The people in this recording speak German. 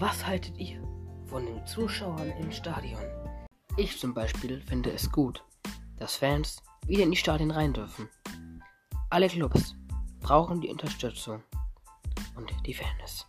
Was haltet ihr von den Zuschauern im Stadion? Ich zum Beispiel finde es gut, dass Fans wieder in die Stadien rein dürfen. Alle Clubs brauchen die Unterstützung und die Fairness.